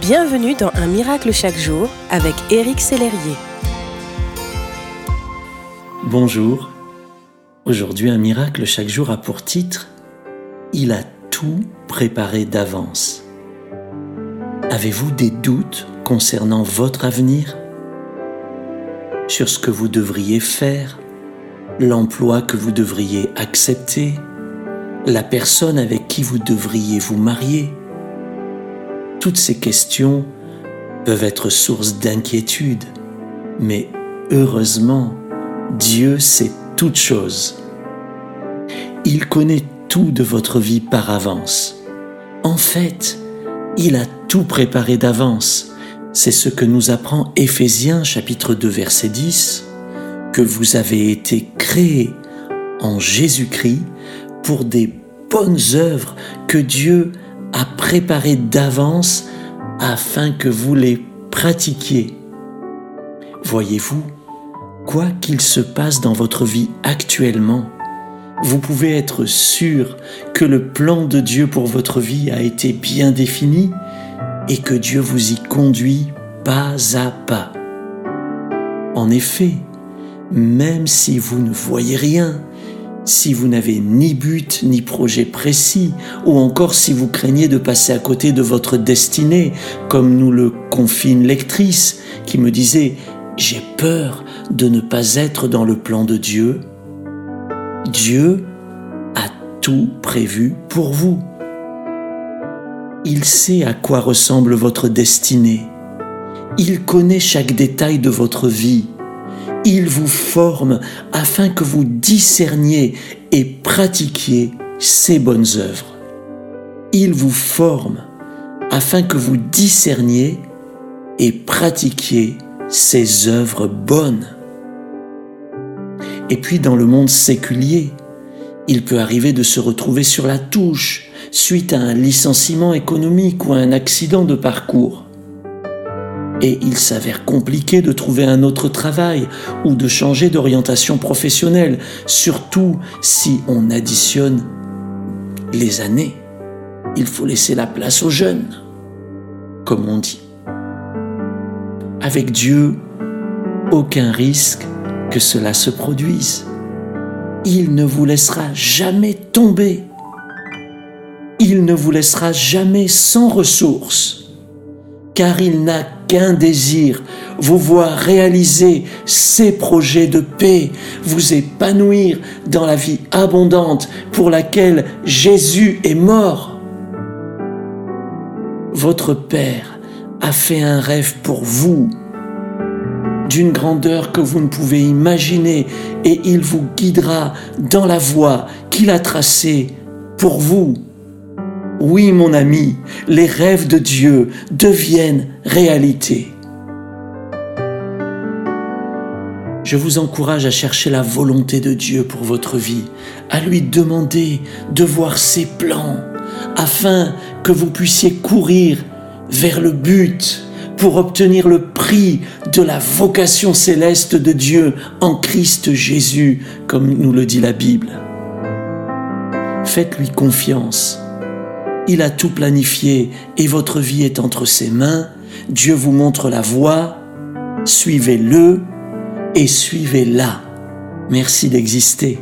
Bienvenue dans Un miracle chaque jour avec Éric Sellerier. Bonjour. Aujourd'hui, Un miracle chaque jour a pour titre Il a tout préparé d'avance. Avez-vous des doutes concernant votre avenir? Sur ce que vous devriez faire L'emploi que vous devriez accepter La personne avec qui vous devriez vous marier toutes ces questions peuvent être source d'inquiétude, mais heureusement, Dieu sait toutes choses. Il connaît tout de votre vie par avance. En fait, il a tout préparé d'avance. C'est ce que nous apprend Éphésiens chapitre 2 verset 10, que vous avez été créés en Jésus-Christ pour des bonnes œuvres que Dieu a préparé d'avance afin que vous les pratiquiez. Voyez-vous, quoi qu'il se passe dans votre vie actuellement, vous pouvez être sûr que le plan de Dieu pour votre vie a été bien défini et que Dieu vous y conduit pas à pas. En effet, même si vous ne voyez rien, si vous n'avez ni but ni projet précis, ou encore si vous craignez de passer à côté de votre destinée, comme nous le confie une lectrice qui me disait J'ai peur de ne pas être dans le plan de Dieu. Dieu a tout prévu pour vous. Il sait à quoi ressemble votre destinée. Il connaît chaque détail de votre vie il vous forme afin que vous discerniez et pratiquiez ses bonnes œuvres. Il vous forme afin que vous discerniez et pratiquiez ses œuvres bonnes. Et puis dans le monde séculier, il peut arriver de se retrouver sur la touche suite à un licenciement économique ou à un accident de parcours et il s'avère compliqué de trouver un autre travail ou de changer d'orientation professionnelle, surtout si on additionne les années. Il faut laisser la place aux jeunes, comme on dit. Avec Dieu, aucun risque que cela se produise. Il ne vous laissera jamais tomber. Il ne vous laissera jamais sans ressources car il n'a qu'un désir, vous voir réaliser ses projets de paix, vous épanouir dans la vie abondante pour laquelle Jésus est mort. Votre Père a fait un rêve pour vous d'une grandeur que vous ne pouvez imaginer et il vous guidera dans la voie qu'il a tracée pour vous. Oui, mon ami, les rêves de Dieu deviennent réalité. Je vous encourage à chercher la volonté de Dieu pour votre vie, à lui demander de voir ses plans, afin que vous puissiez courir vers le but pour obtenir le prix de la vocation céleste de Dieu en Christ Jésus, comme nous le dit la Bible. Faites-lui confiance il a tout planifié et votre vie est entre ses mains. Dieu vous montre la voie. Suivez-le et suivez-la. Merci d'exister.